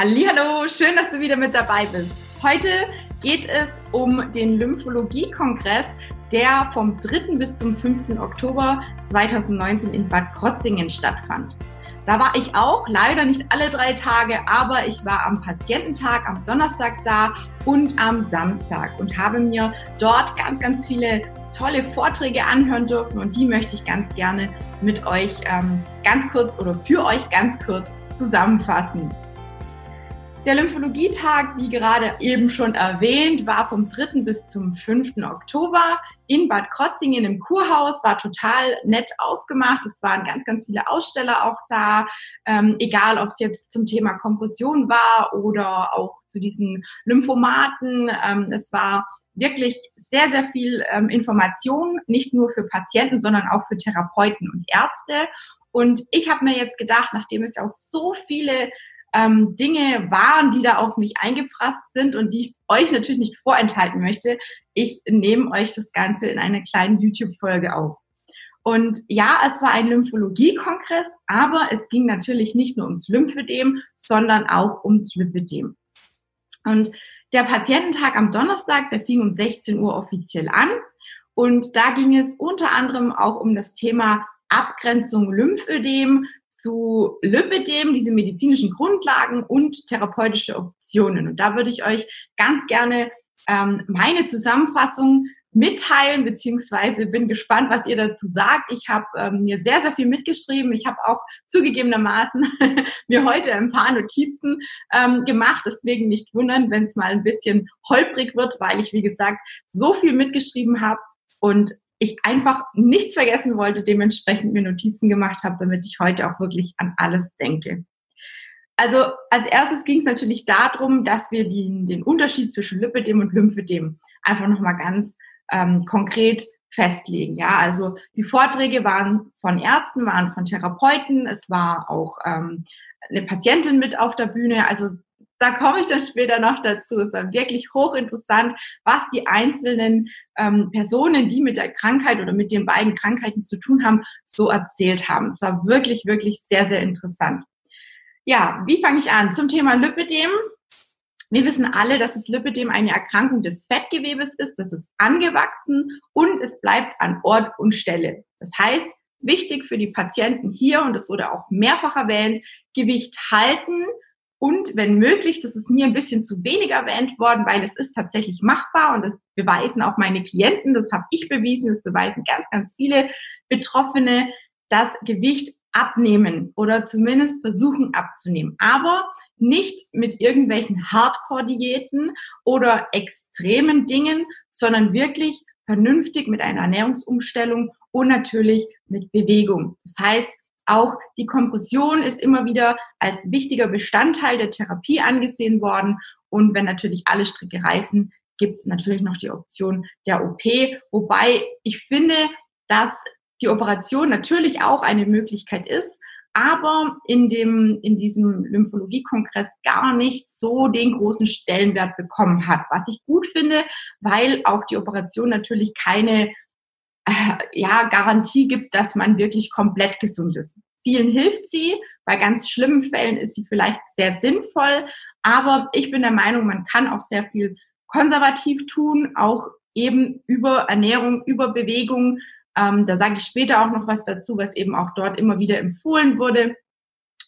Hallo, schön, dass du wieder mit dabei bist. Heute geht es um den Lymphologie-Kongress, der vom 3. bis zum 5. Oktober 2019 in Bad Krotzingen stattfand. Da war ich auch, leider nicht alle drei Tage, aber ich war am Patiententag am Donnerstag da und am Samstag und habe mir dort ganz, ganz viele tolle Vorträge anhören dürfen und die möchte ich ganz gerne mit euch ähm, ganz kurz oder für euch ganz kurz zusammenfassen. Der Lymphologietag, wie gerade eben schon erwähnt, war vom 3. bis zum 5. Oktober in Bad Krotzingen im Kurhaus, war total nett aufgemacht. Es waren ganz, ganz viele Aussteller auch da, ähm, egal ob es jetzt zum Thema Kompression war oder auch zu diesen Lymphomaten. Ähm, es war wirklich sehr, sehr viel ähm, Information, nicht nur für Patienten, sondern auch für Therapeuten und Ärzte. Und ich habe mir jetzt gedacht, nachdem es ja auch so viele ähm, Dinge waren, die da auf mich eingeprasst sind und die ich euch natürlich nicht vorenthalten möchte. Ich nehme euch das Ganze in einer kleinen YouTube-Folge auf. Und ja, es war ein Lymphologie-Kongress, aber es ging natürlich nicht nur ums Lymphödem, sondern auch ums Lipidem. Und der Patiententag am Donnerstag, der fing um 16 Uhr offiziell an. Und da ging es unter anderem auch um das Thema Abgrenzung Lymphödem, zu Lipidem, diese medizinischen Grundlagen und therapeutische Optionen. Und da würde ich euch ganz gerne ähm, meine Zusammenfassung mitteilen, beziehungsweise bin gespannt, was ihr dazu sagt. Ich habe ähm, mir sehr, sehr viel mitgeschrieben. Ich habe auch zugegebenermaßen mir heute ein paar Notizen ähm, gemacht. Deswegen nicht wundern, wenn es mal ein bisschen holprig wird, weil ich, wie gesagt, so viel mitgeschrieben habe. Und ich einfach nichts vergessen wollte, dementsprechend mir Notizen gemacht habe, damit ich heute auch wirklich an alles denke. Also als erstes ging es natürlich darum, dass wir die, den Unterschied zwischen Lipidem und Lymphedem einfach nochmal ganz ähm, konkret festlegen. Ja, also die Vorträge waren von Ärzten, waren von Therapeuten, es war auch ähm, eine Patientin mit auf der Bühne. Also da komme ich dann später noch dazu. Es war wirklich hochinteressant, was die einzelnen ähm, Personen, die mit der Krankheit oder mit den beiden Krankheiten zu tun haben, so erzählt haben. Es war wirklich, wirklich sehr, sehr interessant. Ja, wie fange ich an? Zum Thema Lipidem. Wir wissen alle, dass das Lipidem eine Erkrankung des Fettgewebes ist. Das ist angewachsen und es bleibt an Ort und Stelle. Das heißt, wichtig für die Patienten hier, und das wurde auch mehrfach erwähnt, Gewicht halten, und wenn möglich, das ist mir ein bisschen zu wenig erwähnt worden, weil es ist tatsächlich machbar und das beweisen auch meine Klienten, das habe ich bewiesen, das beweisen ganz, ganz viele Betroffene, das Gewicht abnehmen oder zumindest versuchen abzunehmen. Aber nicht mit irgendwelchen Hardcore-Diäten oder extremen Dingen, sondern wirklich vernünftig mit einer Ernährungsumstellung und natürlich mit Bewegung. Das heißt, auch die Kompression ist immer wieder als wichtiger Bestandteil der Therapie angesehen worden. Und wenn natürlich alle Stricke reißen, gibt es natürlich noch die Option der OP. Wobei ich finde, dass die Operation natürlich auch eine Möglichkeit ist, aber in dem, in diesem Lymphologie-Kongress gar nicht so den großen Stellenwert bekommen hat. Was ich gut finde, weil auch die Operation natürlich keine ja, Garantie gibt, dass man wirklich komplett gesund ist. Vielen hilft sie, bei ganz schlimmen Fällen ist sie vielleicht sehr sinnvoll, aber ich bin der Meinung, man kann auch sehr viel konservativ tun, auch eben über Ernährung, über Bewegung. Ähm, da sage ich später auch noch was dazu, was eben auch dort immer wieder empfohlen wurde.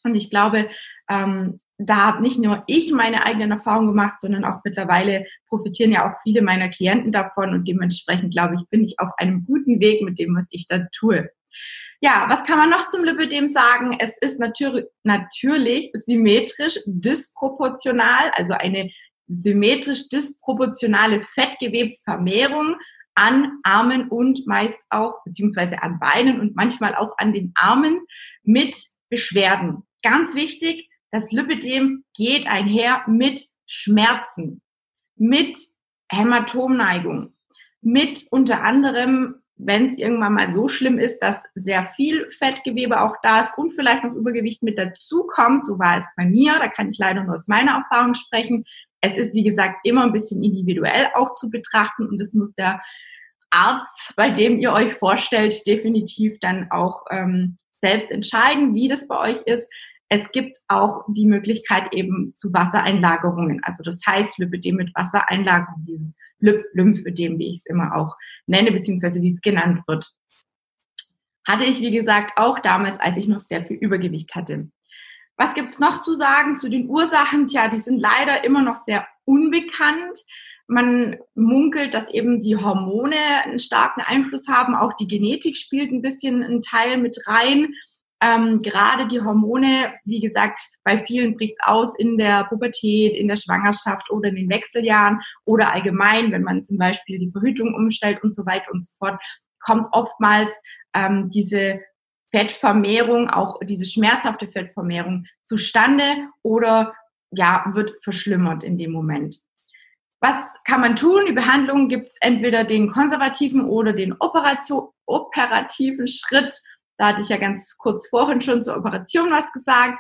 Und ich glaube, ähm, da habe nicht nur ich meine eigenen Erfahrungen gemacht, sondern auch mittlerweile profitieren ja auch viele meiner Klienten davon und dementsprechend glaube ich, bin ich auf einem guten Weg mit dem, was ich da tue. Ja, was kann man noch zum Lipidem sagen? Es ist natürlich, natürlich symmetrisch disproportional, also eine symmetrisch disproportionale Fettgewebsvermehrung an Armen und meist auch, beziehungsweise an Beinen und manchmal auch an den Armen mit Beschwerden. Ganz wichtig, das Lipidem geht einher mit Schmerzen, mit Hämatomneigung, mit unter anderem, wenn es irgendwann mal so schlimm ist, dass sehr viel Fettgewebe auch da ist und vielleicht noch Übergewicht mit dazu kommt, so war es bei mir, da kann ich leider nur aus meiner Erfahrung sprechen. Es ist, wie gesagt, immer ein bisschen individuell auch zu betrachten und das muss der Arzt, bei dem ihr euch vorstellt, definitiv dann auch ähm, selbst entscheiden, wie das bei euch ist. Es gibt auch die Möglichkeit eben zu Wassereinlagerungen. Also das heißt Lipödem mit Wassereinlagerung, dieses Lymphödem, wie ich es immer auch nenne, beziehungsweise wie es genannt wird. Hatte ich, wie gesagt, auch damals, als ich noch sehr viel Übergewicht hatte. Was gibt's noch zu sagen zu den Ursachen? Tja, die sind leider immer noch sehr unbekannt. Man munkelt, dass eben die Hormone einen starken Einfluss haben. Auch die Genetik spielt ein bisschen einen Teil mit rein. Ähm, gerade die Hormone, wie gesagt, bei vielen bricht's aus in der Pubertät, in der Schwangerschaft oder in den Wechseljahren oder allgemein, wenn man zum Beispiel die Verhütung umstellt und so weiter und so fort, kommt oftmals ähm, diese Fettvermehrung, auch diese schmerzhafte Fettvermehrung zustande oder ja, wird verschlimmert in dem Moment. Was kann man tun? Die Behandlung gibt es entweder den konservativen oder den operativen Schritt. Da hatte ich ja ganz kurz vorhin schon zur Operation was gesagt.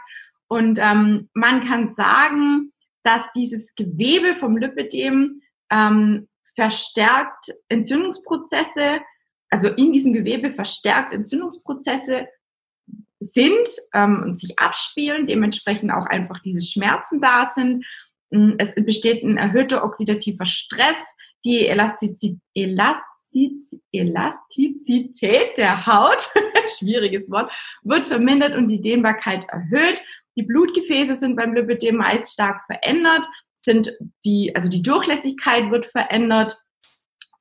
Und ähm, man kann sagen, dass dieses Gewebe vom Lipidem ähm, verstärkt Entzündungsprozesse, also in diesem Gewebe verstärkt Entzündungsprozesse sind ähm, und sich abspielen, dementsprechend auch einfach diese Schmerzen da sind. Es besteht ein erhöhter oxidativer Stress, die Elastizität, Elastizität Elastizität der Haut, schwieriges Wort, wird vermindert und die Dehnbarkeit erhöht. Die Blutgefäße sind beim Lipidem meist stark verändert, sind die, also die Durchlässigkeit wird verändert.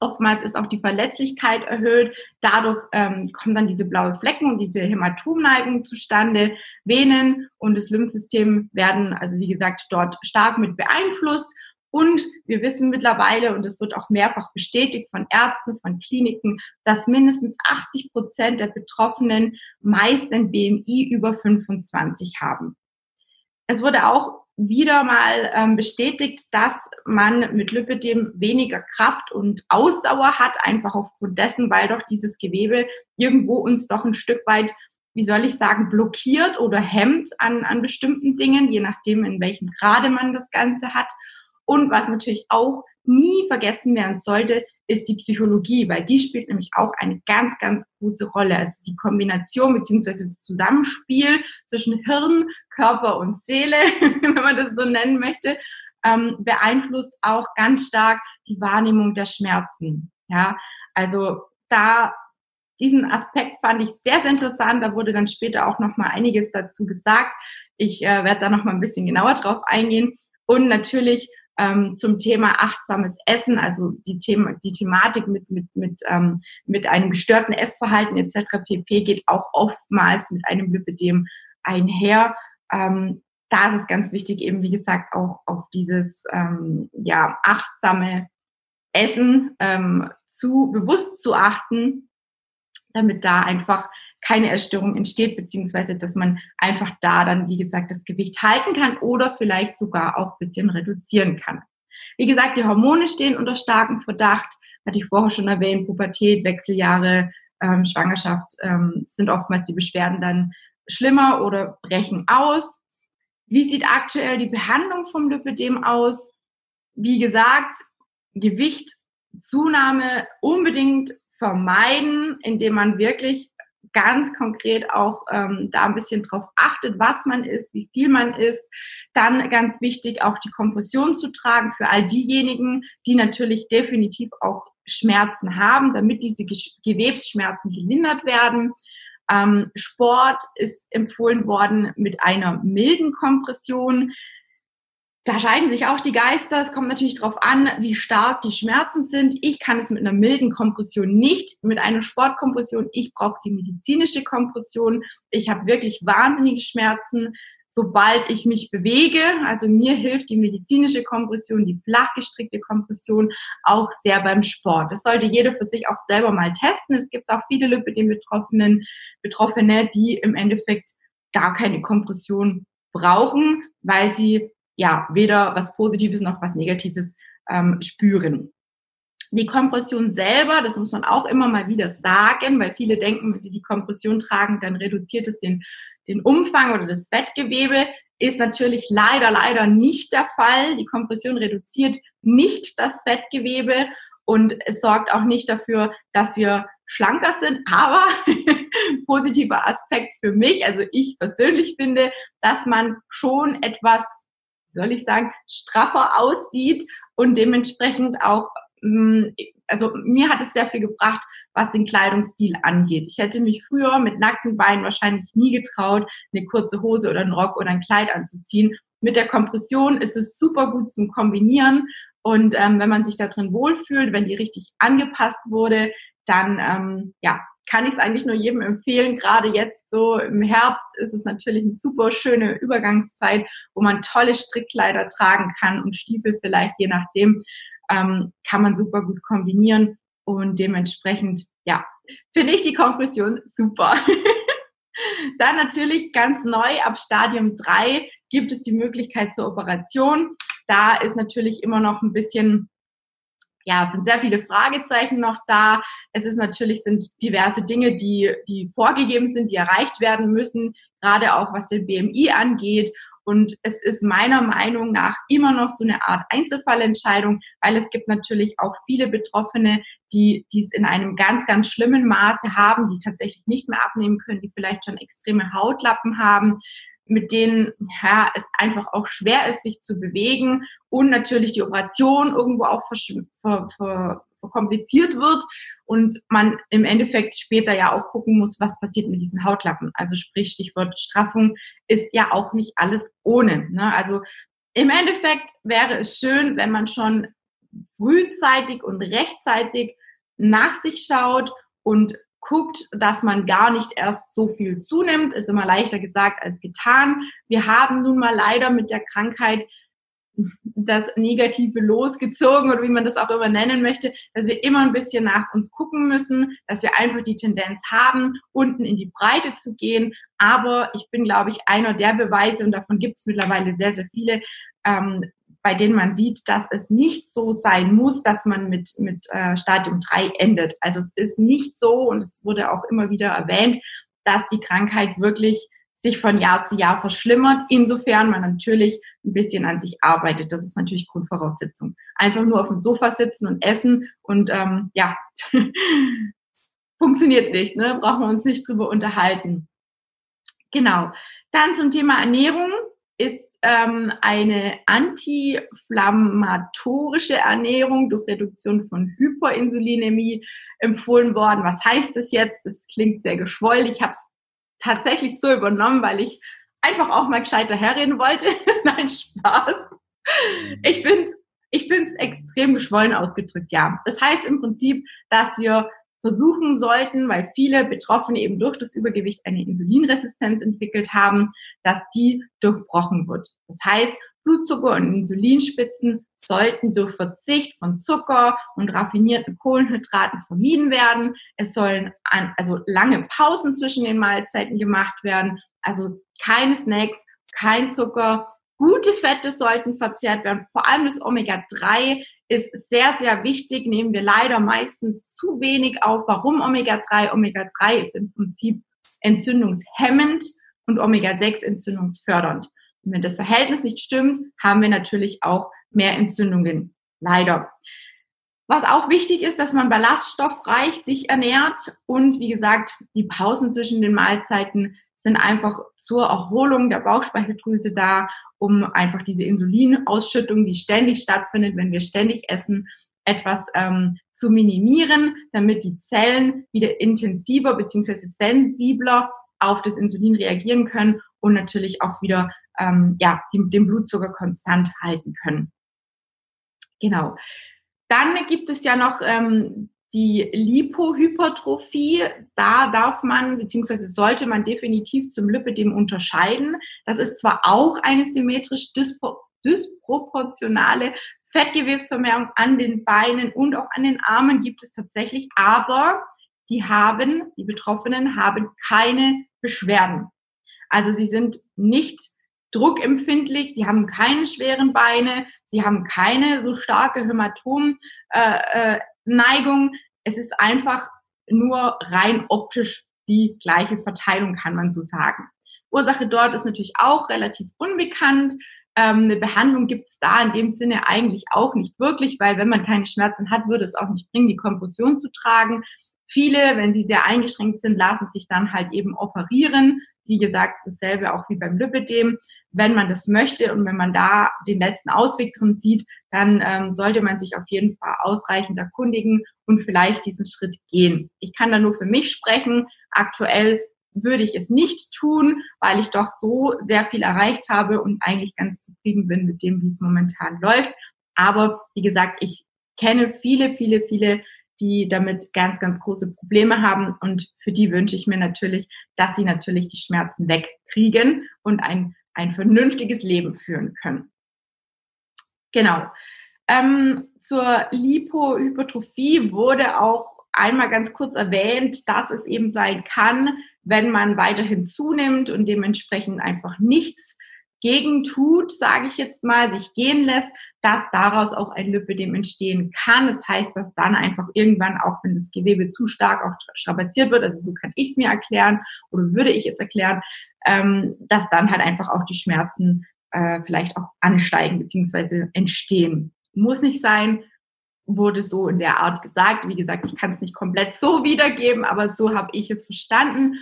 Oftmals ist auch die Verletzlichkeit erhöht. Dadurch ähm, kommen dann diese blaue Flecken und diese Hämatomneigung zustande. Venen und das Lymphsystem werden, also wie gesagt, dort stark mit beeinflusst. Und wir wissen mittlerweile, und es wird auch mehrfach bestätigt von Ärzten, von Kliniken, dass mindestens 80 Prozent der Betroffenen meist ein BMI über 25 haben. Es wurde auch wieder mal ähm, bestätigt, dass man mit Lipidem weniger Kraft und Ausdauer hat, einfach aufgrund dessen, weil doch dieses Gewebe irgendwo uns doch ein Stück weit, wie soll ich sagen, blockiert oder hemmt an, an bestimmten Dingen, je nachdem, in welchem Grade man das Ganze hat. Und was natürlich auch nie vergessen werden sollte, ist die Psychologie, weil die spielt nämlich auch eine ganz, ganz große Rolle. Also die Kombination beziehungsweise das Zusammenspiel zwischen Hirn, Körper und Seele, wenn man das so nennen möchte, ähm, beeinflusst auch ganz stark die Wahrnehmung der Schmerzen. Ja, also da diesen Aspekt fand ich sehr, sehr interessant. Da wurde dann später auch noch mal einiges dazu gesagt. Ich äh, werde da noch mal ein bisschen genauer drauf eingehen. Und natürlich ähm, zum Thema achtsames Essen, also die, Thema, die Thematik mit, mit, mit, ähm, mit einem gestörten Essverhalten etc. pp. geht auch oftmals mit einem Lipidem einher. Ähm, da ist es ganz wichtig, eben wie gesagt, auch auf dieses ähm, ja, achtsame Essen ähm, zu bewusst zu achten, damit da einfach keine Erstörung entsteht, beziehungsweise dass man einfach da dann, wie gesagt, das Gewicht halten kann oder vielleicht sogar auch bisschen reduzieren kann. Wie gesagt, die Hormone stehen unter starkem Verdacht, hatte ich vorher schon erwähnt, Pubertät, Wechseljahre, ähm, Schwangerschaft ähm, sind oftmals die Beschwerden dann schlimmer oder brechen aus. Wie sieht aktuell die Behandlung vom Lipidem aus? Wie gesagt, Gewicht, Zunahme unbedingt vermeiden, indem man wirklich ganz konkret auch ähm, da ein bisschen drauf achtet, was man isst, wie viel man isst. Dann ganz wichtig, auch die Kompression zu tragen für all diejenigen, die natürlich definitiv auch Schmerzen haben, damit diese Gewebsschmerzen gelindert werden. Ähm, Sport ist empfohlen worden mit einer milden Kompression. Da scheiden sich auch die Geister. Es kommt natürlich darauf an, wie stark die Schmerzen sind. Ich kann es mit einer milden Kompression nicht, mit einer Sportkompression. Ich brauche die medizinische Kompression. Ich habe wirklich wahnsinnige Schmerzen, sobald ich mich bewege. Also mir hilft die medizinische Kompression, die flachgestrickte Kompression auch sehr beim Sport. Das sollte jeder für sich auch selber mal testen. Es gibt auch viele Lipidem-Betroffenen, Betroffene, die im Endeffekt gar keine Kompression brauchen, weil sie ja weder was Positives noch was Negatives ähm, spüren. Die Kompression selber, das muss man auch immer mal wieder sagen, weil viele denken, wenn sie die Kompression tragen, dann reduziert es den, den Umfang oder das Fettgewebe. Ist natürlich leider, leider nicht der Fall. Die Kompression reduziert nicht das Fettgewebe und es sorgt auch nicht dafür, dass wir schlanker sind, aber positiver Aspekt für mich, also ich persönlich finde, dass man schon etwas, soll ich sagen, straffer aussieht und dementsprechend auch, mm, also mir hat es sehr viel gebracht, was den Kleidungsstil angeht. Ich hätte mich früher mit nackten Beinen wahrscheinlich nie getraut, eine kurze Hose oder einen Rock oder ein Kleid anzuziehen. Mit der Kompression ist es super gut zum Kombinieren und ähm, wenn man sich da drin wohlfühlt, wenn die richtig angepasst wurde, dann ähm, ja, kann ich es eigentlich nur jedem empfehlen. Gerade jetzt so im Herbst ist es natürlich eine super schöne Übergangszeit, wo man tolle Strickkleider tragen kann und Stiefel vielleicht, je nachdem, ähm, kann man super gut kombinieren und dementsprechend, ja, finde ich die Kompression super. Dann natürlich ganz neu ab Stadium 3 gibt es die Möglichkeit zur Operation. Da ist natürlich immer noch ein bisschen ja, es sind sehr viele Fragezeichen noch da. Es ist natürlich, sind diverse Dinge, die, die vorgegeben sind, die erreicht werden müssen, gerade auch was den BMI angeht. Und es ist meiner Meinung nach immer noch so eine Art Einzelfallentscheidung, weil es gibt natürlich auch viele Betroffene, die dies in einem ganz, ganz schlimmen Maße haben, die tatsächlich nicht mehr abnehmen können, die vielleicht schon extreme Hautlappen haben, mit denen ja, es einfach auch schwer ist, sich zu bewegen und natürlich die Operation irgendwo auch ver, ver, verkompliziert wird und man im Endeffekt später ja auch gucken muss, was passiert mit diesen Hautlappen. Also sprich, Stichwort Straffung ist ja auch nicht alles ohne. Ne? Also im Endeffekt wäre es schön, wenn man schon frühzeitig und rechtzeitig nach sich schaut und guckt, dass man gar nicht erst so viel zunimmt, ist immer leichter gesagt als getan. Wir haben nun mal leider mit der Krankheit das Negative losgezogen oder wie man das auch immer nennen möchte, dass wir immer ein bisschen nach uns gucken müssen, dass wir einfach die Tendenz haben, unten in die Breite zu gehen. Aber ich bin, glaube ich, einer der Beweise, und davon gibt es mittlerweile sehr, sehr viele, ähm, bei denen man sieht, dass es nicht so sein muss, dass man mit, mit äh, Stadium 3 endet. Also es ist nicht so, und es wurde auch immer wieder erwähnt, dass die Krankheit wirklich sich von Jahr zu Jahr verschlimmert, insofern man natürlich ein bisschen an sich arbeitet. Das ist natürlich Grundvoraussetzung. Einfach nur auf dem Sofa sitzen und essen und ähm, ja, funktioniert nicht, ne? brauchen wir uns nicht drüber unterhalten. Genau. Dann zum Thema Ernährung ist ähm, eine antiinflammatorische Ernährung durch Reduktion von Hyperinsulinämie empfohlen worden. Was heißt das jetzt? Das klingt sehr geschwollen. Ich habe es tatsächlich so übernommen, weil ich einfach auch mal gescheiter herreden wollte. Nein, Spaß. Ich finde ich finde es extrem geschwollen ausgedrückt, ja. Das heißt im Prinzip, dass wir versuchen sollten, weil viele Betroffene eben durch das Übergewicht eine Insulinresistenz entwickelt haben, dass die durchbrochen wird. Das heißt, Blutzucker und Insulinspitzen sollten durch Verzicht von Zucker und raffinierten Kohlenhydraten vermieden werden. Es sollen an, also lange Pausen zwischen den Mahlzeiten gemacht werden, also keine Snacks, kein Zucker. Gute Fette sollten verzehrt werden, vor allem das Omega-3 ist sehr, sehr wichtig, nehmen wir leider meistens zu wenig auf. Warum Omega-3? Omega-3 ist im Prinzip entzündungshemmend und Omega-6 entzündungsfördernd. Und wenn das Verhältnis nicht stimmt, haben wir natürlich auch mehr Entzündungen. Leider. Was auch wichtig ist, dass man ballaststoffreich sich ernährt und wie gesagt, die Pausen zwischen den Mahlzeiten sind einfach zur Erholung der Bauchspeicheldrüse da um einfach diese Insulinausschüttung, die ständig stattfindet, wenn wir ständig essen, etwas ähm, zu minimieren, damit die Zellen wieder intensiver beziehungsweise sensibler auf das Insulin reagieren können und natürlich auch wieder ähm, ja, den Blutzucker konstant halten können. Genau. Dann gibt es ja noch ähm, die Lipohypertrophie, da darf man bzw. sollte man definitiv zum Lipidem unterscheiden. Das ist zwar auch eine symmetrisch dispro disproportionale Fettgewebsvermehrung an den Beinen und auch an den Armen gibt es tatsächlich, aber die haben, die Betroffenen haben keine Beschwerden. Also sie sind nicht druckempfindlich, sie haben keine schweren Beine, sie haben keine so starke Hämatom, äh, äh, Neigung. Es ist einfach nur rein optisch die gleiche Verteilung, kann man so sagen. Ursache dort ist natürlich auch relativ unbekannt. Ähm, eine Behandlung gibt es da in dem Sinne eigentlich auch nicht wirklich, weil wenn man keine Schmerzen hat, würde es auch nicht bringen, die Kompression zu tragen. Viele, wenn sie sehr eingeschränkt sind, lassen sich dann halt eben operieren. Wie gesagt, dasselbe auch wie beim Lipidem. Wenn man das möchte und wenn man da den letzten Ausweg drin sieht, dann ähm, sollte man sich auf jeden Fall ausreichend erkundigen und vielleicht diesen Schritt gehen. Ich kann da nur für mich sprechen. Aktuell würde ich es nicht tun, weil ich doch so sehr viel erreicht habe und eigentlich ganz zufrieden bin mit dem, wie es momentan läuft. Aber wie gesagt, ich kenne viele, viele, viele die damit ganz, ganz große Probleme haben. Und für die wünsche ich mir natürlich, dass sie natürlich die Schmerzen wegkriegen und ein, ein vernünftiges Leben führen können. Genau. Ähm, zur Lipohypertrophie wurde auch einmal ganz kurz erwähnt, dass es eben sein kann, wenn man weiterhin zunimmt und dementsprechend einfach nichts gegen tut, sage ich jetzt mal, sich gehen lässt, dass daraus auch ein Lipödem entstehen kann. Das heißt, dass dann einfach irgendwann, auch wenn das Gewebe zu stark auch strapaziert wird, also so kann ich es mir erklären oder würde ich es erklären, ähm, dass dann halt einfach auch die Schmerzen äh, vielleicht auch ansteigen bzw. entstehen. Muss nicht sein, wurde so in der Art gesagt. Wie gesagt, ich kann es nicht komplett so wiedergeben, aber so habe ich es verstanden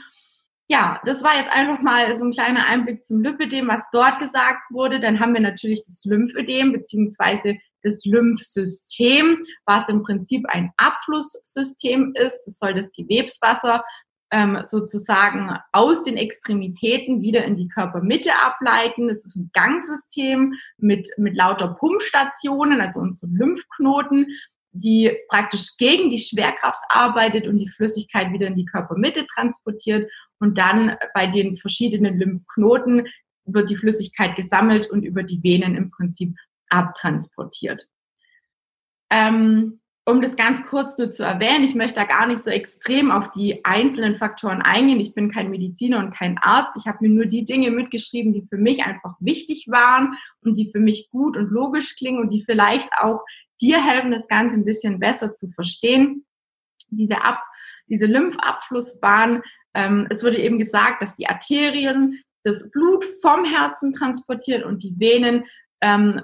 ja, das war jetzt einfach mal so ein kleiner Einblick zum Lymphödem, was dort gesagt wurde. Dann haben wir natürlich das Lymphödem beziehungsweise das Lymphsystem, was im Prinzip ein Abflusssystem ist. Das soll das Gewebswasser ähm, sozusagen aus den Extremitäten wieder in die Körpermitte ableiten. Es ist ein Gangsystem mit, mit lauter Pumpstationen, also unsere Lymphknoten die praktisch gegen die Schwerkraft arbeitet und die Flüssigkeit wieder in die Körpermitte transportiert. Und dann bei den verschiedenen Lymphknoten wird die Flüssigkeit gesammelt und über die Venen im Prinzip abtransportiert. Ähm, um das ganz kurz nur zu erwähnen, ich möchte da gar nicht so extrem auf die einzelnen Faktoren eingehen. Ich bin kein Mediziner und kein Arzt. Ich habe mir nur die Dinge mitgeschrieben, die für mich einfach wichtig waren und die für mich gut und logisch klingen und die vielleicht auch dir helfen, das Ganze ein bisschen besser zu verstehen. Diese, Ab, diese Lymphabflussbahn, ähm, es wurde eben gesagt, dass die Arterien das Blut vom Herzen transportieren und die Venen ähm,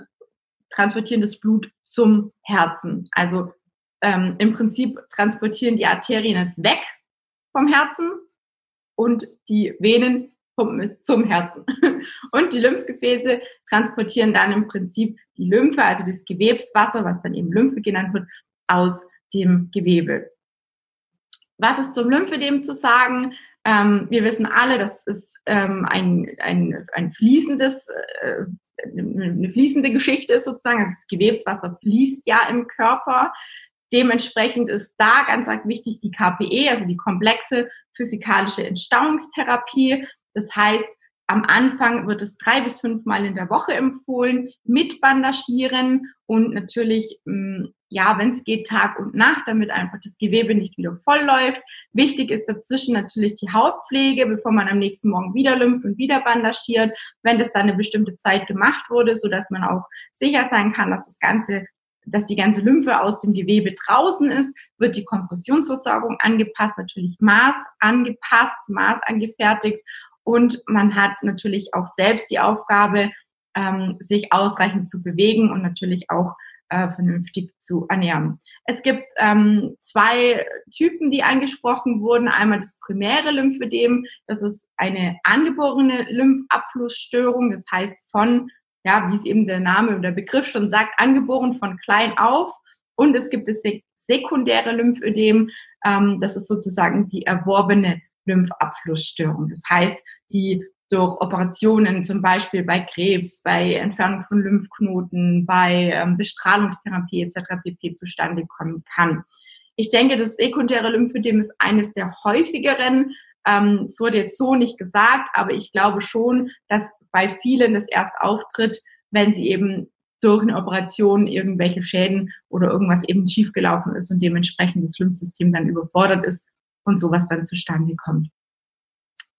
transportieren das Blut zum Herzen. Also ähm, im Prinzip transportieren die Arterien es weg vom Herzen und die Venen pumpen es zum Herzen. Und die Lymphgefäße transportieren dann im Prinzip die Lymphe, also das Gewebswasser, was dann eben Lymphe genannt wird, aus dem Gewebe. Was ist zum Lymphedem zu sagen? Ähm, wir wissen alle, das ist ähm, ein, ein, ein fließendes, äh, eine fließende Geschichte ist sozusagen. Also das Gewebswasser fließt ja im Körper. Dementsprechend ist da ganz wichtig die KPE, also die komplexe physikalische Entstauungstherapie. Das heißt, am Anfang wird es drei bis fünfmal in der Woche empfohlen, mit Bandagieren und natürlich, mm, ja, wenn es geht, Tag und Nacht, damit einfach das Gewebe nicht wieder voll läuft. Wichtig ist dazwischen natürlich die Hautpflege, bevor man am nächsten Morgen wieder lympht und wieder bandagiert, wenn das dann eine bestimmte Zeit gemacht wurde, so dass man auch sicher sein kann, dass das Ganze dass die ganze Lymphe aus dem Gewebe draußen ist, wird die Kompressionsversorgung angepasst, natürlich Maß angepasst, Maß angefertigt und man hat natürlich auch selbst die Aufgabe, ähm, sich ausreichend zu bewegen und natürlich auch äh, vernünftig zu ernähren. Es gibt ähm, zwei Typen, die angesprochen wurden. Einmal das primäre Lymphödem, das ist eine angeborene Lymphabflussstörung, das heißt von, ja, wie es eben der Name oder der Begriff schon sagt, angeboren von klein auf. Und es gibt das sekundäre Lymphödem, ähm, das ist sozusagen die erworbene Lymphabflussstörung. Das heißt, die durch Operationen, zum Beispiel bei Krebs, bei Entfernung von Lymphknoten, bei ähm, Bestrahlungstherapie etc. pp. zustande kommen kann. Ich denke, das sekundäre Lymphödem ist eines der häufigeren. Ähm, es wurde jetzt so nicht gesagt, aber ich glaube schon, dass bei vielen das erst auftritt, wenn sie eben durch eine Operation irgendwelche Schäden oder irgendwas eben schiefgelaufen ist und dementsprechend das Lymphsystem dann überfordert ist und sowas dann zustande kommt.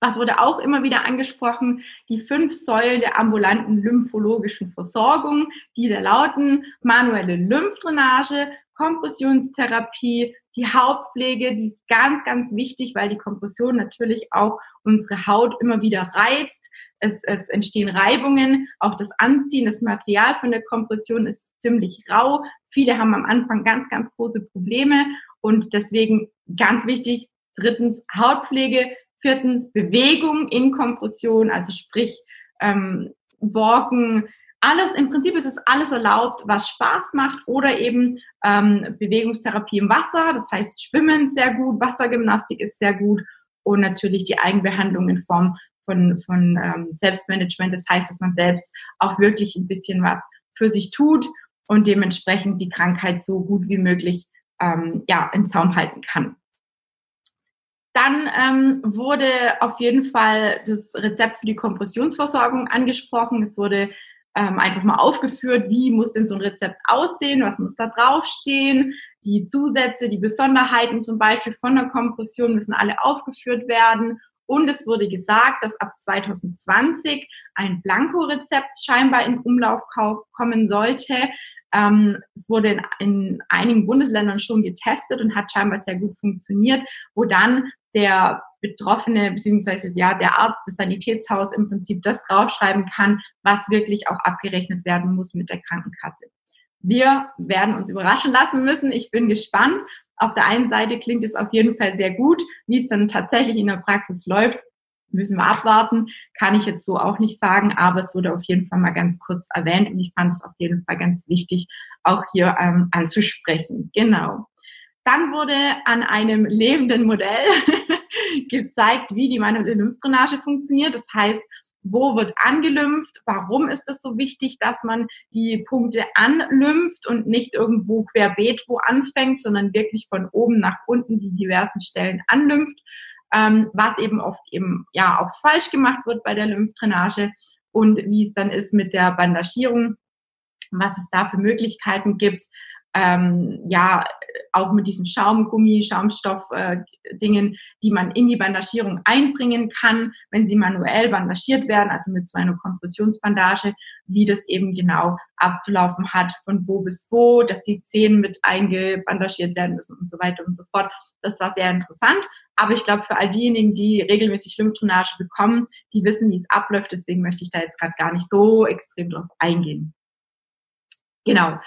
Was wurde auch immer wieder angesprochen? Die fünf Säulen der ambulanten lymphologischen Versorgung, die da lauten manuelle Lymphdrainage, Kompressionstherapie, die Hautpflege, die ist ganz, ganz wichtig, weil die Kompression natürlich auch unsere Haut immer wieder reizt. Es, es entstehen Reibungen. Auch das Anziehen, das Material von der Kompression ist ziemlich rau. Viele haben am Anfang ganz, ganz große Probleme und deswegen ganz wichtig, drittens Hautpflege, viertens Bewegung in Kompression, also sprich ähm, Walken, alles, im Prinzip ist es alles erlaubt, was Spaß macht oder eben ähm, Bewegungstherapie im Wasser, das heißt Schwimmen ist sehr gut, Wassergymnastik ist sehr gut und natürlich die Eigenbehandlung in Form von, von ähm, Selbstmanagement. Das heißt, dass man selbst auch wirklich ein bisschen was für sich tut und dementsprechend die Krankheit so gut wie möglich ähm, ja, in Zaum halten kann. Dann ähm, wurde auf jeden Fall das Rezept für die Kompressionsversorgung angesprochen. Es wurde ähm, einfach mal aufgeführt, wie muss denn so ein Rezept aussehen, was muss da draufstehen, die Zusätze, die Besonderheiten zum Beispiel von der Kompression müssen alle aufgeführt werden. Und es wurde gesagt, dass ab 2020 ein Blanko-Rezept scheinbar in Umlauf kommen sollte. Ähm, es wurde in, in einigen Bundesländern schon getestet und hat scheinbar sehr gut funktioniert, wo dann der Betroffene beziehungsweise ja der Arzt des Sanitätshaus im Prinzip das draufschreiben kann, was wirklich auch abgerechnet werden muss mit der Krankenkasse. Wir werden uns überraschen lassen müssen. Ich bin gespannt. Auf der einen Seite klingt es auf jeden Fall sehr gut. Wie es dann tatsächlich in der Praxis läuft, müssen wir abwarten. Kann ich jetzt so auch nicht sagen, aber es wurde auf jeden Fall mal ganz kurz erwähnt und ich fand es auf jeden Fall ganz wichtig, auch hier ähm, anzusprechen. Genau. Dann wurde an einem lebenden Modell gezeigt, wie die manuelle Lymphdrainage funktioniert. Das heißt, wo wird angelympht, warum ist es so wichtig, dass man die Punkte anlympht und nicht irgendwo querbeet wo anfängt, sondern wirklich von oben nach unten die diversen Stellen anlympht, ähm, was eben oft eben ja auch falsch gemacht wird bei der Lymphdrainage und wie es dann ist mit der Bandagierung, was es da für Möglichkeiten gibt ähm, ja auch mit diesen Schaumgummi, Schaumstoff-Dingen, äh, die man in die Bandagierung einbringen kann, wenn sie manuell bandagiert werden, also mit so einer Kompressionsbandage, wie das eben genau abzulaufen hat, von wo bis wo, dass die Zehen mit eingebandagiert werden müssen und so weiter und so fort. Das war sehr interessant. Aber ich glaube, für all diejenigen, die regelmäßig Lymphdrainage bekommen, die wissen, wie es abläuft. Deswegen möchte ich da jetzt gerade gar nicht so extrem drauf eingehen. Genau.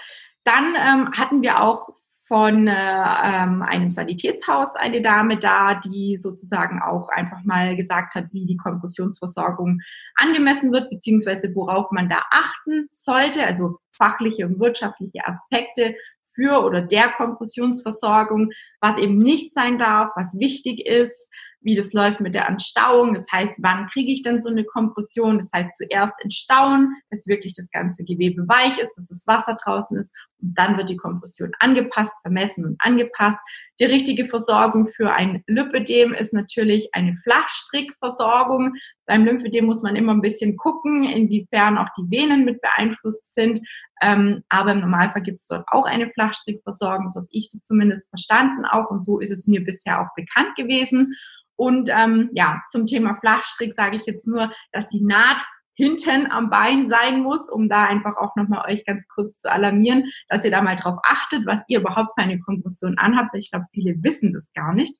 Dann ähm, hatten wir auch von äh, ähm, einem Sanitätshaus eine Dame da, die sozusagen auch einfach mal gesagt hat, wie die Kompressionsversorgung angemessen wird, beziehungsweise worauf man da achten sollte, also fachliche und wirtschaftliche Aspekte für oder der Kompressionsversorgung, was eben nicht sein darf, was wichtig ist, wie das läuft mit der Anstauung. Das heißt, wann kriege ich denn so eine Kompression? Das heißt, zuerst entstauen, dass wirklich das ganze Gewebe weich ist, dass das Wasser draußen ist und dann wird die Kompression angepasst, vermessen und angepasst. Die richtige Versorgung für ein Lymphedem ist natürlich eine Flachstrickversorgung. Beim Lymphedem muss man immer ein bisschen gucken, inwiefern auch die Venen mit beeinflusst sind. Ähm, aber im Normalfall gibt es dort auch eine Flachstrickversorgung, so habe ich es zumindest verstanden auch und so ist es mir bisher auch bekannt gewesen. Und ähm, ja, zum Thema Flachstrick sage ich jetzt nur, dass die Naht hinten am Bein sein muss, um da einfach auch nochmal euch ganz kurz zu alarmieren, dass ihr da mal drauf achtet, was ihr überhaupt für eine Kompression anhabt. Ich glaube, viele wissen das gar nicht.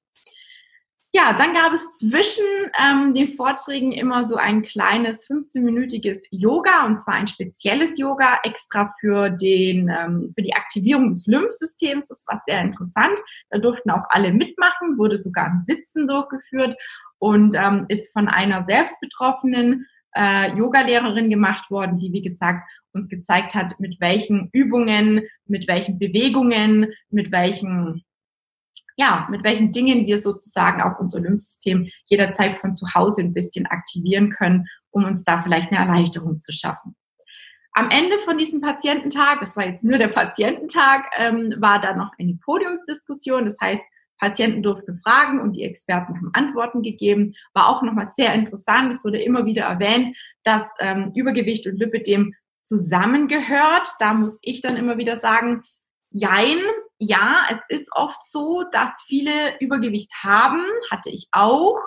Ja, dann gab es zwischen ähm, den Vorträgen immer so ein kleines 15-minütiges Yoga und zwar ein spezielles Yoga extra für den ähm, für die Aktivierung des Lymphsystems. Das war sehr interessant. Da durften auch alle mitmachen, wurde sogar im Sitzen durchgeführt und ähm, ist von einer selbstbetroffenen äh, Yoga-Lehrerin gemacht worden, die wie gesagt uns gezeigt hat, mit welchen Übungen, mit welchen Bewegungen, mit welchen ja, mit welchen Dingen wir sozusagen auch unser Lymphsystem jederzeit von zu Hause ein bisschen aktivieren können, um uns da vielleicht eine Erleichterung zu schaffen. Am Ende von diesem Patiententag, das war jetzt nur der Patiententag, ähm, war da noch eine Podiumsdiskussion. Das heißt, Patienten durften fragen und die Experten haben Antworten gegeben. War auch nochmal sehr interessant. Es wurde immer wieder erwähnt, dass ähm, Übergewicht und Lipidem zusammengehört. Da muss ich dann immer wieder sagen, jein, ja, es ist oft so, dass viele Übergewicht haben, hatte ich auch,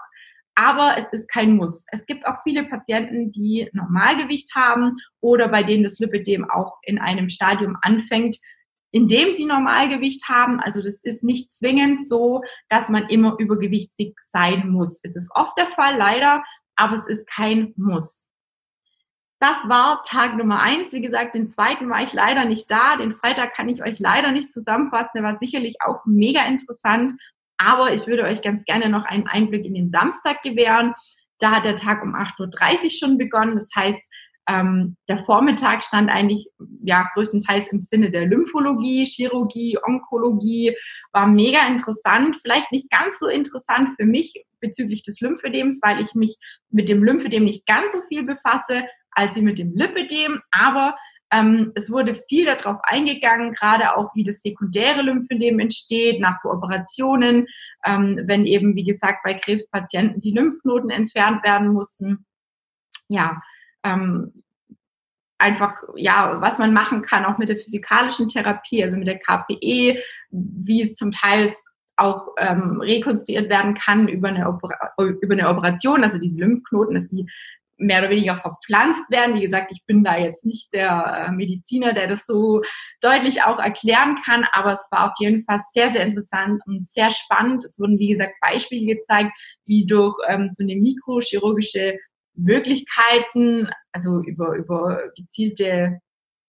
aber es ist kein Muss. Es gibt auch viele Patienten, die Normalgewicht haben oder bei denen das Lipidem auch in einem Stadium anfängt, in dem sie Normalgewicht haben. Also das ist nicht zwingend so, dass man immer übergewichtig sein muss. Es ist oft der Fall, leider, aber es ist kein Muss. Das war Tag Nummer eins. Wie gesagt, den zweiten war ich leider nicht da. Den Freitag kann ich euch leider nicht zusammenfassen. Der war sicherlich auch mega interessant. Aber ich würde euch ganz gerne noch einen Einblick in den Samstag gewähren. Da hat der Tag um 8.30 Uhr schon begonnen. Das heißt, ähm, der Vormittag stand eigentlich ja größtenteils im Sinne der Lymphologie, Chirurgie, Onkologie, war mega interessant. Vielleicht nicht ganz so interessant für mich bezüglich des Lymphödems, weil ich mich mit dem Lymphödem nicht ganz so viel befasse als wie mit dem Lipödem, aber ähm, es wurde viel darauf eingegangen, gerade auch wie das sekundäre Lymphödem entsteht nach so Operationen, ähm, wenn eben, wie gesagt, bei Krebspatienten die Lymphknoten entfernt werden mussten. Ja, ähm, einfach, ja, was man machen kann, auch mit der physikalischen Therapie, also mit der KPE, wie es zum Teil auch ähm, rekonstruiert werden kann über eine, über eine Operation, also diese Lymphknoten, dass die mehr oder weniger verpflanzt werden. Wie gesagt, ich bin da jetzt nicht der äh, Mediziner, der das so deutlich auch erklären kann, aber es war auf jeden Fall sehr, sehr interessant und sehr spannend. Es wurden, wie gesagt, Beispiele gezeigt, wie durch ähm, so eine mikrochirurgische Möglichkeiten, also über, über gezielte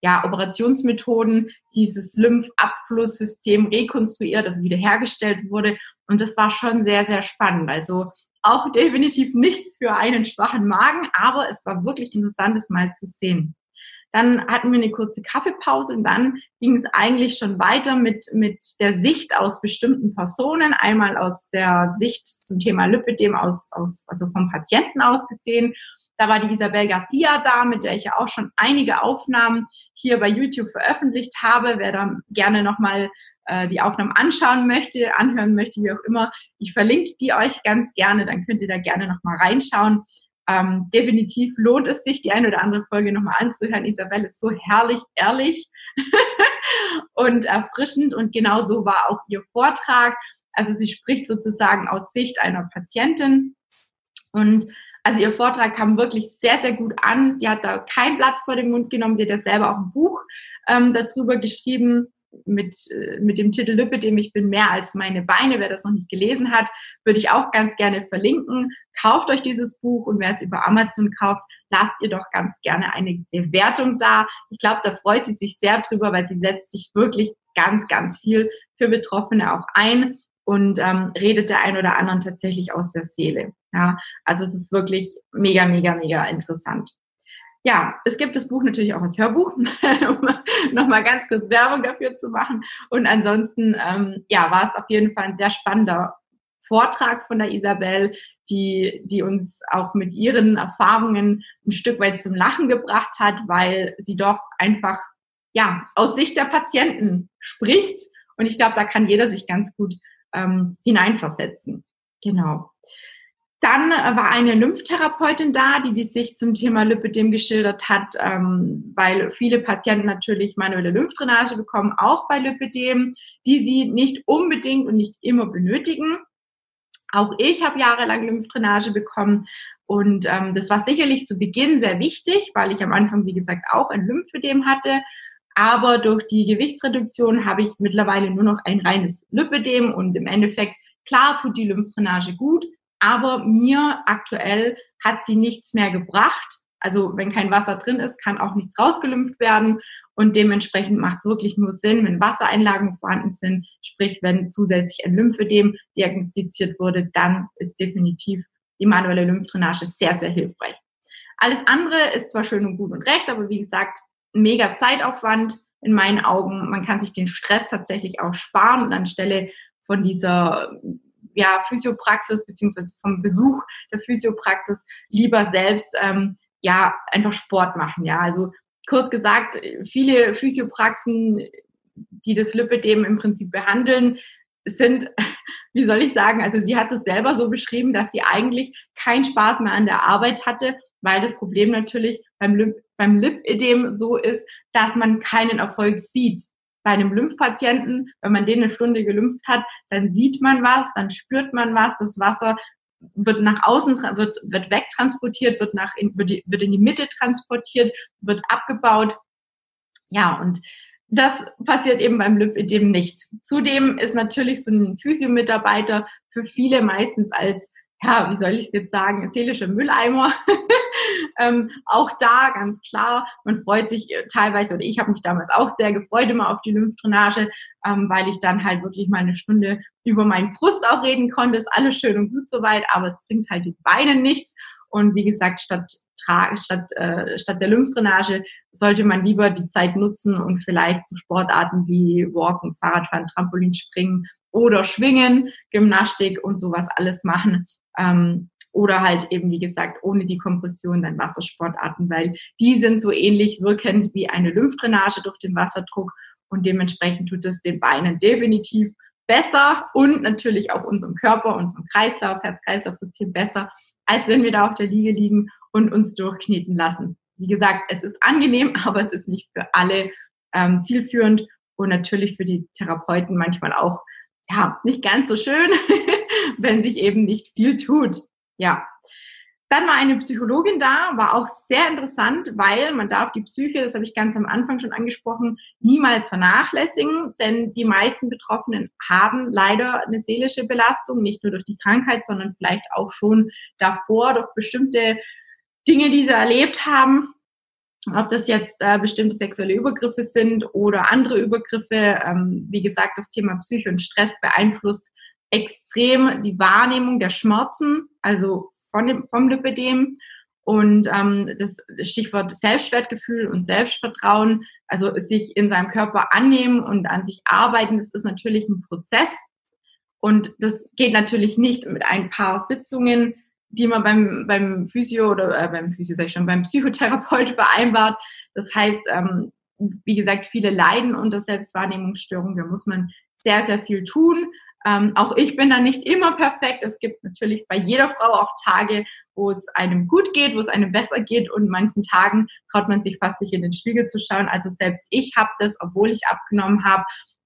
ja, Operationsmethoden dieses Lymphabflusssystem rekonstruiert, also wiederhergestellt wurde. Und das war schon sehr, sehr spannend. Also auch definitiv nichts für einen schwachen Magen, aber es war wirklich interessant, es mal zu sehen. Dann hatten wir eine kurze Kaffeepause und dann ging es eigentlich schon weiter mit, mit der Sicht aus bestimmten Personen. Einmal aus der Sicht zum Thema Lipidem aus, aus, also vom Patienten aus gesehen. Da war die Isabel Garcia da, mit der ich ja auch schon einige Aufnahmen hier bei YouTube veröffentlicht habe. Wer da gerne nochmal äh, die Aufnahmen anschauen möchte, anhören möchte, wie auch immer, ich verlinke die euch ganz gerne, dann könnt ihr da gerne nochmal reinschauen. Ähm, definitiv lohnt es sich, die eine oder andere Folge nochmal anzuhören. Isabelle ist so herrlich, ehrlich und erfrischend und genau so war auch ihr Vortrag. Also sie spricht sozusagen aus Sicht einer Patientin und also ihr Vortrag kam wirklich sehr, sehr gut an. Sie hat da kein Blatt vor den Mund genommen. Sie hat ja selber auch ein Buch ähm, darüber geschrieben mit, äh, mit dem Titel Lipidem, ich bin mehr als meine Beine. Wer das noch nicht gelesen hat, würde ich auch ganz gerne verlinken. Kauft euch dieses Buch und wer es über Amazon kauft, lasst ihr doch ganz gerne eine Bewertung da. Ich glaube, da freut sie sich sehr drüber, weil sie setzt sich wirklich ganz, ganz viel für Betroffene auch ein und ähm, redet der ein oder anderen tatsächlich aus der Seele. Ja, also es ist wirklich mega, mega, mega interessant ja, es gibt das Buch natürlich auch als Hörbuch, um nochmal ganz kurz Werbung dafür zu machen. Und ansonsten, ähm, ja, war es auf jeden Fall ein sehr spannender Vortrag von der Isabel, die, die uns auch mit ihren Erfahrungen ein Stück weit zum Lachen gebracht hat, weil sie doch einfach, ja, aus Sicht der Patienten spricht. Und ich glaube, da kann jeder sich ganz gut ähm, hineinversetzen. Genau. Dann war eine Lymphtherapeutin da, die, die sich zum Thema Lipidem geschildert hat, ähm, weil viele Patienten natürlich manuelle Lymphdrainage bekommen, auch bei Lipidem, die sie nicht unbedingt und nicht immer benötigen. Auch ich habe jahrelang Lymphdrainage bekommen und ähm, das war sicherlich zu Beginn sehr wichtig, weil ich am Anfang, wie gesagt, auch ein Lymphödem hatte. Aber durch die Gewichtsreduktion habe ich mittlerweile nur noch ein reines Lipidem und im Endeffekt, klar, tut die Lymphdrainage gut, aber mir aktuell hat sie nichts mehr gebracht. Also wenn kein Wasser drin ist, kann auch nichts rausgelümpft werden. Und dementsprechend macht es wirklich nur Sinn, wenn Wassereinlagen vorhanden sind, sprich wenn zusätzlich ein Lymphödem diagnostiziert wurde, dann ist definitiv die manuelle Lymphdrainage sehr, sehr hilfreich. Alles andere ist zwar schön und gut und recht, aber wie gesagt, mega Zeitaufwand in meinen Augen. Man kann sich den Stress tatsächlich auch sparen und anstelle von dieser ja, Physiopraxis beziehungsweise vom Besuch der Physiopraxis lieber selbst ähm, ja einfach Sport machen. Ja, also kurz gesagt, viele Physiopraxen, die das Lipidem im Prinzip behandeln, sind, wie soll ich sagen, also sie hat es selber so beschrieben, dass sie eigentlich keinen Spaß mehr an der Arbeit hatte, weil das Problem natürlich beim, Lip, beim Lipidem so ist, dass man keinen Erfolg sieht bei einem Lymphpatienten, wenn man den eine Stunde gelümpft hat, dann sieht man was, dann spürt man was, das Wasser wird nach außen, wird, wird wegtransportiert, wird, nach in, wird, die, wird in die Mitte transportiert, wird abgebaut. Ja, und das passiert eben beim Lymphedem nicht. Zudem ist natürlich so ein Physiomitarbeiter für viele meistens als, ja, wie soll ich es jetzt sagen, seelischer Mülleimer ähm, auch da ganz klar, man freut sich äh, teilweise, oder ich habe mich damals auch sehr gefreut immer auf die Lymphdrainage, ähm, weil ich dann halt wirklich mal eine Stunde über meinen Frust auch reden konnte. Ist alles schön und gut soweit, aber es bringt halt die Beine nichts. Und wie gesagt, statt, statt, äh, statt der Lymphdrainage sollte man lieber die Zeit nutzen und vielleicht zu Sportarten wie Walken, Fahrradfahren, Trampolinspringen oder Schwingen, Gymnastik und sowas alles machen. Ähm, oder halt eben, wie gesagt, ohne die Kompression dann Wassersportarten, weil die sind so ähnlich wirkend wie eine Lymphdrainage durch den Wasserdruck und dementsprechend tut es den Beinen definitiv besser und natürlich auch unserem Körper, unserem Kreislauf, Herz-Kreislauf-System besser, als wenn wir da auf der Liege liegen und uns durchkneten lassen. Wie gesagt, es ist angenehm, aber es ist nicht für alle ähm, zielführend und natürlich für die Therapeuten manchmal auch ja nicht ganz so schön, wenn sich eben nicht viel tut. Ja. Dann war eine Psychologin da, war auch sehr interessant, weil man darf die Psyche, das habe ich ganz am Anfang schon angesprochen, niemals vernachlässigen, denn die meisten Betroffenen haben leider eine seelische Belastung, nicht nur durch die Krankheit, sondern vielleicht auch schon davor durch bestimmte Dinge, die sie erlebt haben. Ob das jetzt äh, bestimmte sexuelle Übergriffe sind oder andere Übergriffe. Ähm, wie gesagt, das Thema Psyche und Stress beeinflusst extrem die Wahrnehmung der Schmerzen, also von dem, vom Lipidem. Und ähm, das Stichwort Selbstwertgefühl und Selbstvertrauen, also sich in seinem Körper annehmen und an sich arbeiten, das ist natürlich ein Prozess. Und das geht natürlich nicht mit ein paar Sitzungen, die man beim, beim Physio oder äh, beim Physio, sag ich schon, beim Psychotherapeut vereinbart. Das heißt, ähm, wie gesagt, viele leiden unter Selbstwahrnehmungsstörungen. Da muss man sehr, sehr viel tun. Ähm, auch ich bin da nicht immer perfekt. Es gibt natürlich bei jeder Frau auch Tage, wo es einem gut geht, wo es einem besser geht und manchen Tagen traut man sich fast nicht in den Spiegel zu schauen. Also selbst ich habe das, obwohl ich abgenommen habe.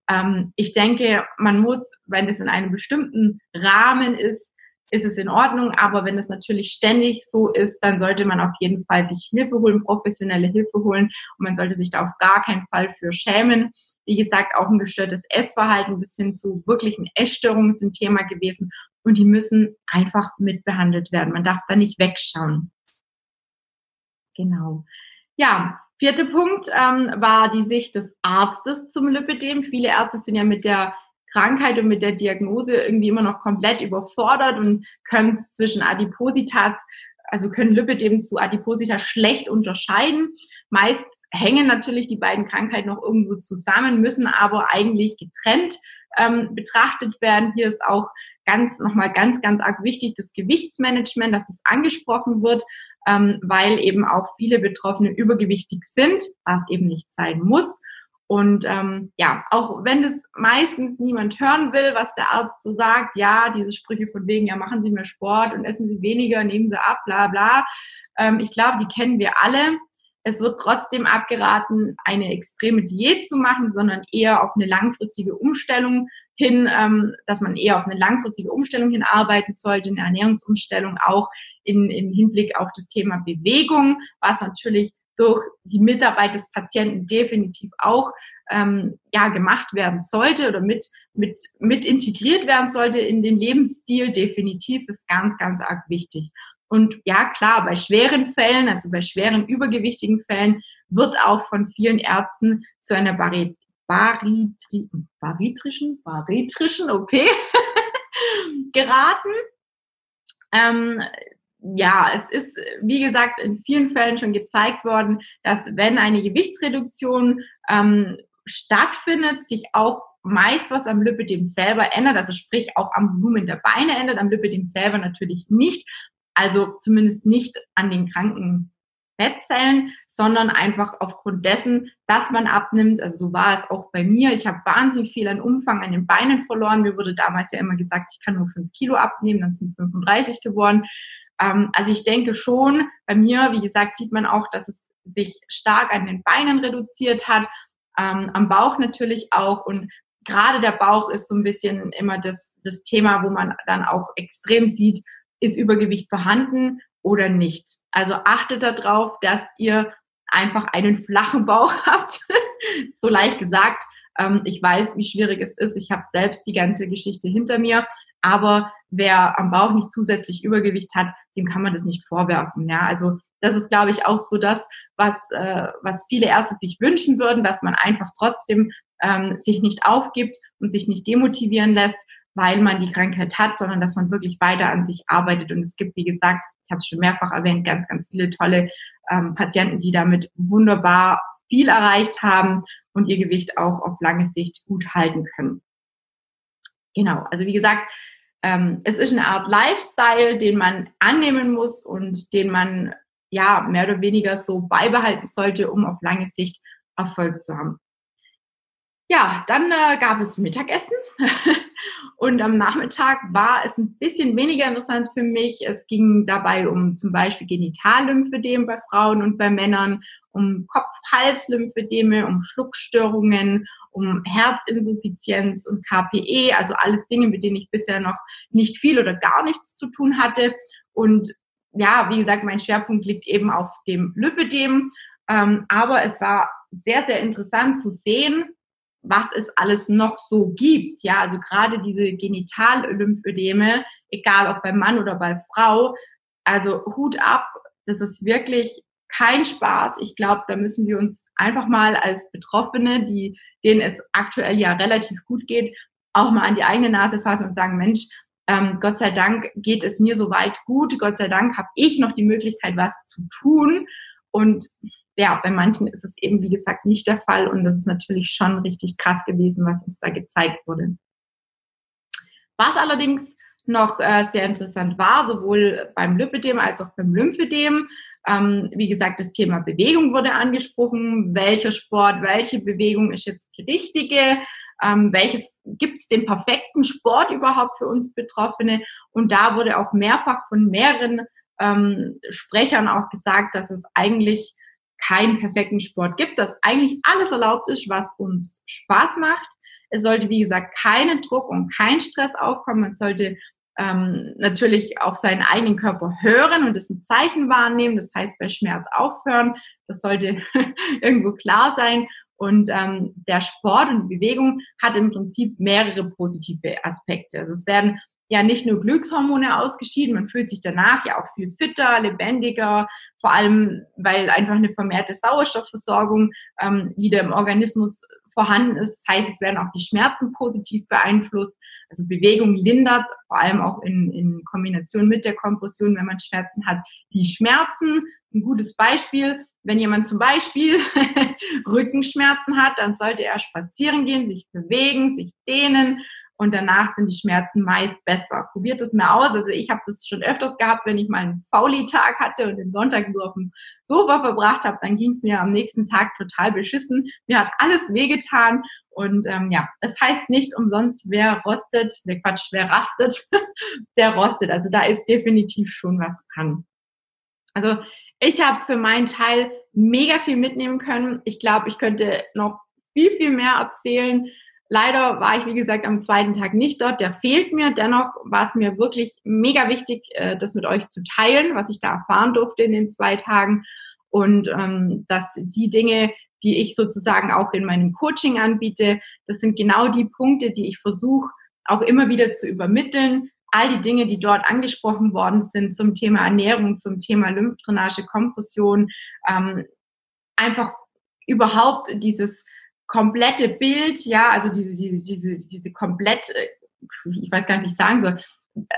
Ähm, ich denke, man muss, wenn es in einem bestimmten Rahmen ist, ist es in Ordnung. Aber wenn es natürlich ständig so ist, dann sollte man auf jeden Fall sich Hilfe holen, professionelle Hilfe holen. Und man sollte sich da auf gar keinen Fall für schämen. Wie gesagt, auch ein gestörtes Essverhalten bis hin zu wirklichen Essstörungen sind Thema gewesen. Und die müssen einfach mitbehandelt werden. Man darf da nicht wegschauen. Genau. Ja, vierter Punkt ähm, war die Sicht des Arztes zum Lipidem. Viele Ärzte sind ja mit der Krankheit und mit der Diagnose irgendwie immer noch komplett überfordert und können es zwischen Adipositas, also können Lipidem zu Adipositas schlecht unterscheiden. Meist hängen natürlich die beiden Krankheiten noch irgendwo zusammen, müssen aber eigentlich getrennt ähm, betrachtet werden. Hier ist auch ganz nochmal ganz, ganz arg wichtig das Gewichtsmanagement, dass es angesprochen wird, ähm, weil eben auch viele Betroffene übergewichtig sind, was eben nicht sein muss. Und ähm, ja, auch wenn das meistens niemand hören will, was der Arzt so sagt, ja, diese Sprüche von wegen, ja, machen Sie mehr Sport und essen Sie weniger, nehmen Sie ab, bla bla. Ähm, ich glaube, die kennen wir alle. Es wird trotzdem abgeraten, eine extreme Diät zu machen, sondern eher auf eine langfristige Umstellung hin, ähm, dass man eher auf eine langfristige Umstellung hinarbeiten sollte, eine Ernährungsumstellung auch in, in Hinblick auf das Thema Bewegung, was natürlich durch die Mitarbeit des Patienten definitiv auch ähm, ja gemacht werden sollte oder mit mit mit integriert werden sollte in den Lebensstil. Definitiv ist ganz ganz arg wichtig und ja klar bei schweren Fällen also bei schweren übergewichtigen Fällen wird auch von vielen Ärzten zu einer Bari Baritri baritrischen baritrischen OP geraten. Ähm, ja, es ist, wie gesagt, in vielen Fällen schon gezeigt worden, dass wenn eine Gewichtsreduktion ähm, stattfindet, sich auch meist was am Lipidem selber ändert, also sprich auch am Volumen der Beine ändert, am Lipidem selber natürlich nicht, also zumindest nicht an den kranken Fettzellen, sondern einfach aufgrund dessen, dass man abnimmt. Also so war es auch bei mir. Ich habe wahnsinnig viel an Umfang an den Beinen verloren. Mir wurde damals ja immer gesagt, ich kann nur fünf Kilo abnehmen, dann sind es 35 geworden. Ähm, also ich denke schon, bei mir, wie gesagt, sieht man auch, dass es sich stark an den Beinen reduziert hat, ähm, am Bauch natürlich auch. Und gerade der Bauch ist so ein bisschen immer das, das Thema, wo man dann auch extrem sieht, ist Übergewicht vorhanden oder nicht. Also achtet darauf, dass ihr einfach einen flachen Bauch habt. so leicht gesagt. Ähm, ich weiß, wie schwierig es ist. Ich habe selbst die ganze Geschichte hinter mir. Aber wer am Bauch nicht zusätzlich Übergewicht hat, dem kann man das nicht vorwerfen. Ja, also das ist, glaube ich, auch so das, was, äh, was viele Ärzte sich wünschen würden, dass man einfach trotzdem ähm, sich nicht aufgibt und sich nicht demotivieren lässt, weil man die Krankheit hat, sondern dass man wirklich weiter an sich arbeitet. Und es gibt, wie gesagt, ich habe es schon mehrfach erwähnt, ganz, ganz viele tolle ähm, Patienten, die damit wunderbar viel erreicht haben und ihr Gewicht auch auf lange Sicht gut halten können. Genau, also wie gesagt, ähm, es ist eine Art Lifestyle, den man annehmen muss und den man ja mehr oder weniger so beibehalten sollte, um auf lange Sicht Erfolg zu haben. Ja, dann äh, gab es Mittagessen und am Nachmittag war es ein bisschen weniger interessant für mich. Es ging dabei um zum Beispiel Genitallymphedem bei Frauen und bei Männern, um Kopf-Hals-Lymphedeme, um Schluckstörungen, um Herzinsuffizienz und KPE, also alles Dinge, mit denen ich bisher noch nicht viel oder gar nichts zu tun hatte. Und ja, wie gesagt, mein Schwerpunkt liegt eben auf dem Lipödem. Ähm, aber es war sehr, sehr interessant zu sehen, was es alles noch so gibt. Ja, also gerade diese Genitallymphödeme, egal ob bei Mann oder bei Frau, also Hut ab, das ist wirklich kein Spaß. Ich glaube, da müssen wir uns einfach mal als Betroffene, die, denen es aktuell ja relativ gut geht, auch mal an die eigene Nase fassen und sagen, Mensch, ähm, Gott sei Dank geht es mir so weit gut. Gott sei Dank habe ich noch die Möglichkeit, was zu tun. Und ja, bei manchen ist es eben, wie gesagt, nicht der Fall. Und das ist natürlich schon richtig krass gewesen, was uns da gezeigt wurde. Was allerdings noch äh, sehr interessant war, sowohl beim Lipidem als auch beim Lymphedem, ähm, wie gesagt, das Thema Bewegung wurde angesprochen. Welcher Sport, welche Bewegung ist jetzt die richtige? Ähm, welches gibt es den perfekten Sport überhaupt für uns Betroffene? Und da wurde auch mehrfach von mehreren ähm, Sprechern auch gesagt, dass es eigentlich keinen perfekten Sport gibt, dass eigentlich alles erlaubt ist, was uns Spaß macht. Es sollte, wie gesagt, keinen Druck und kein Stress aufkommen. Man sollte ähm, natürlich auf seinen eigenen Körper hören und das ein Zeichen wahrnehmen. Das heißt, bei Schmerz aufhören. Das sollte irgendwo klar sein. Und ähm, der Sport und Bewegung hat im Prinzip mehrere positive Aspekte. Also es werden ja nicht nur Glückshormone ausgeschieden, man fühlt sich danach ja auch viel fitter, lebendiger, vor allem weil einfach eine vermehrte Sauerstoffversorgung ähm, wieder im Organismus vorhanden ist. Das heißt, es werden auch die Schmerzen positiv beeinflusst. Also Bewegung lindert, vor allem auch in, in Kombination mit der Kompression, wenn man Schmerzen hat, die Schmerzen. Ein gutes Beispiel, wenn jemand zum Beispiel Rückenschmerzen hat, dann sollte er spazieren gehen, sich bewegen, sich dehnen, und danach sind die Schmerzen meist besser. Probiert es mal aus. Also ich habe das schon öfters gehabt, wenn ich mal einen Fauli-Tag hatte und den Sonntag nur auf dem Sofa verbracht habe, dann ging es mir am nächsten Tag total beschissen. Mir hat alles wehgetan und ähm, ja, es heißt nicht umsonst, wer rostet, wer Quatsch, wer rastet, der rostet. Also da ist definitiv schon was dran. Also ich habe für meinen Teil mega viel mitnehmen können. Ich glaube, ich könnte noch viel, viel mehr erzählen. Leider war ich, wie gesagt, am zweiten Tag nicht dort. Der fehlt mir. Dennoch war es mir wirklich mega wichtig, äh, das mit euch zu teilen, was ich da erfahren durfte in den zwei Tagen. Und ähm, dass die Dinge, die ich sozusagen auch in meinem Coaching anbiete, das sind genau die Punkte, die ich versuche auch immer wieder zu übermitteln. All die Dinge, die dort angesprochen worden sind zum Thema Ernährung, zum Thema Lymphdrainage, Kompression, ähm, einfach überhaupt dieses komplette Bild, ja, also diese, diese, diese, diese komplett, äh, ich weiß gar nicht, wie ich sagen soll,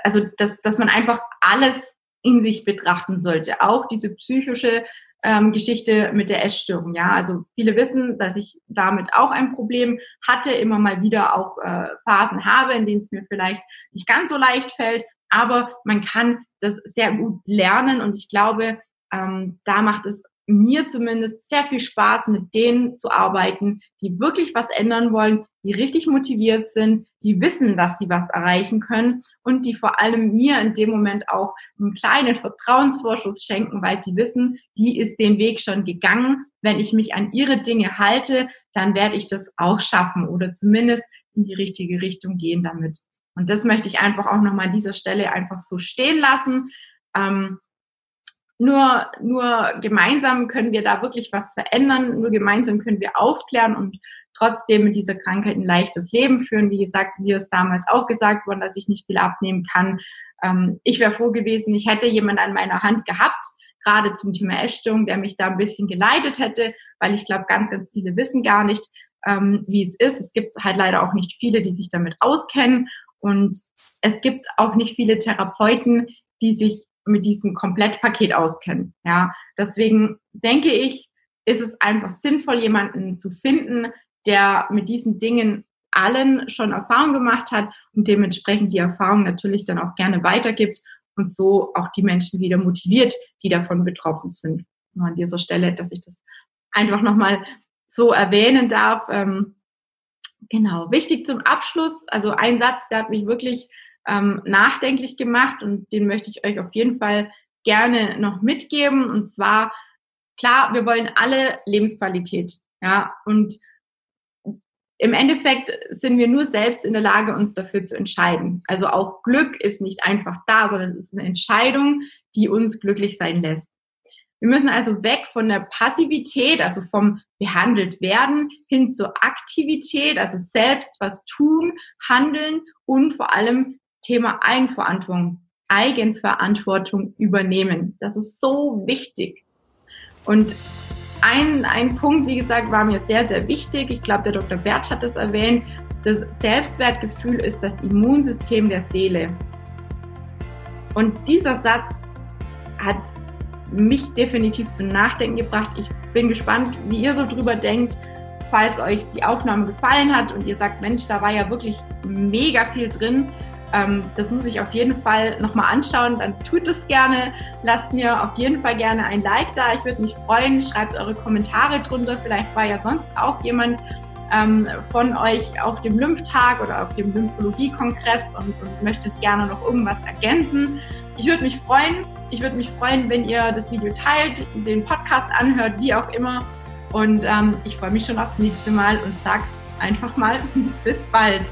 also dass, dass man einfach alles in sich betrachten sollte, auch diese psychische ähm, Geschichte mit der Essstörung. Ja, also viele wissen, dass ich damit auch ein Problem hatte, immer mal wieder auch äh, Phasen habe, in denen es mir vielleicht nicht ganz so leicht fällt, aber man kann das sehr gut lernen und ich glaube, ähm, da macht es mir zumindest sehr viel Spaß, mit denen zu arbeiten, die wirklich was ändern wollen, die richtig motiviert sind, die wissen, dass sie was erreichen können und die vor allem mir in dem Moment auch einen kleinen Vertrauensvorschuss schenken, weil sie wissen, die ist den Weg schon gegangen. Wenn ich mich an ihre Dinge halte, dann werde ich das auch schaffen oder zumindest in die richtige Richtung gehen damit. Und das möchte ich einfach auch nochmal an dieser Stelle einfach so stehen lassen. Ähm, nur, nur gemeinsam können wir da wirklich was verändern. Nur gemeinsam können wir aufklären und trotzdem mit dieser Krankheit ein leichtes Leben führen. Wie gesagt, mir ist damals auch gesagt worden, dass ich nicht viel abnehmen kann. Ähm, ich wäre froh gewesen, ich hätte jemand an meiner Hand gehabt, gerade zum Thema Essstörung, der mich da ein bisschen geleitet hätte, weil ich glaube, ganz, ganz viele wissen gar nicht, ähm, wie es ist. Es gibt halt leider auch nicht viele, die sich damit auskennen. Und es gibt auch nicht viele Therapeuten, die sich mit diesem Komplettpaket auskennen. Ja, deswegen denke ich, ist es einfach sinnvoll, jemanden zu finden, der mit diesen Dingen allen schon Erfahrung gemacht hat und dementsprechend die Erfahrung natürlich dann auch gerne weitergibt und so auch die Menschen wieder motiviert, die davon betroffen sind. Nur an dieser Stelle, dass ich das einfach nochmal so erwähnen darf. Ähm, genau, wichtig zum Abschluss, also ein Satz, der hat mich wirklich ähm, nachdenklich gemacht und den möchte ich euch auf jeden Fall gerne noch mitgeben. Und zwar, klar, wir wollen alle Lebensqualität. Ja, und im Endeffekt sind wir nur selbst in der Lage, uns dafür zu entscheiden. Also auch Glück ist nicht einfach da, sondern es ist eine Entscheidung, die uns glücklich sein lässt. Wir müssen also weg von der Passivität, also vom behandelt werden, hin zur Aktivität, also selbst was tun, handeln und vor allem Thema Eigenverantwortung, Eigenverantwortung übernehmen. Das ist so wichtig. Und ein, ein Punkt, wie gesagt, war mir sehr, sehr wichtig. Ich glaube, der Dr. Bertsch hat das erwähnt. Das Selbstwertgefühl ist das Immunsystem der Seele. Und dieser Satz hat mich definitiv zum Nachdenken gebracht. Ich bin gespannt, wie ihr so drüber denkt. Falls euch die Aufnahme gefallen hat und ihr sagt, Mensch, da war ja wirklich mega viel drin, das muss ich auf jeden Fall nochmal anschauen, dann tut es gerne. Lasst mir auf jeden Fall gerne ein Like da. Ich würde mich freuen. Schreibt eure Kommentare drunter. Vielleicht war ja sonst auch jemand ähm, von euch auf dem Lymphtag oder auf dem Lymphologie-Kongress und, und möchtet gerne noch irgendwas ergänzen. Ich würde mich freuen. Ich würde mich freuen, wenn ihr das Video teilt, den Podcast anhört, wie auch immer. Und ähm, ich freue mich schon aufs nächste Mal und sag einfach mal bis bald.